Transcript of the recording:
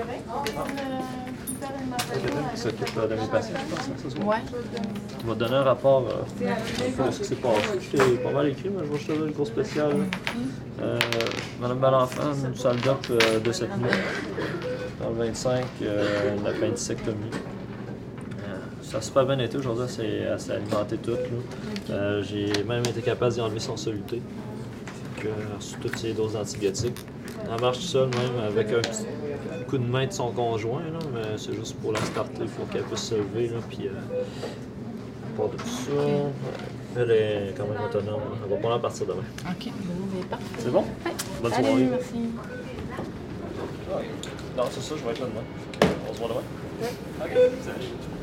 correct. Qui s'occupe euh, de mes patients, je pense, hein, ce soir. Ouais. On va te donner un rapport euh, de ce qui s'est passé. C'est pas mal écrit, mais je vais juste te donner le cours spécial. là. Euh, Madame Balenfant, une salle d'op euh, de cette nuit. Dans le 25, euh, une appendicectomie. Euh, ça a super bien été aujourd'hui, elle s'est- alimentée toute. Euh, J'ai même été capable d'y enlever son soluté. Reçu toutes ses doses d'antibiotiques. Elle marche seule même avec un petit coup de main de son conjoint, là, mais c'est juste pour la starter, il faut qu'elle puisse se lever. Là, puis, euh, part de tout ça, euh, elle est quand même autonome. Elle va pas en partir demain. OK. Ben. C'est bon? Bonne Allez, soirée. merci. Non, c'est ça, je vais être là demain. On se voit demain? Ok, salut.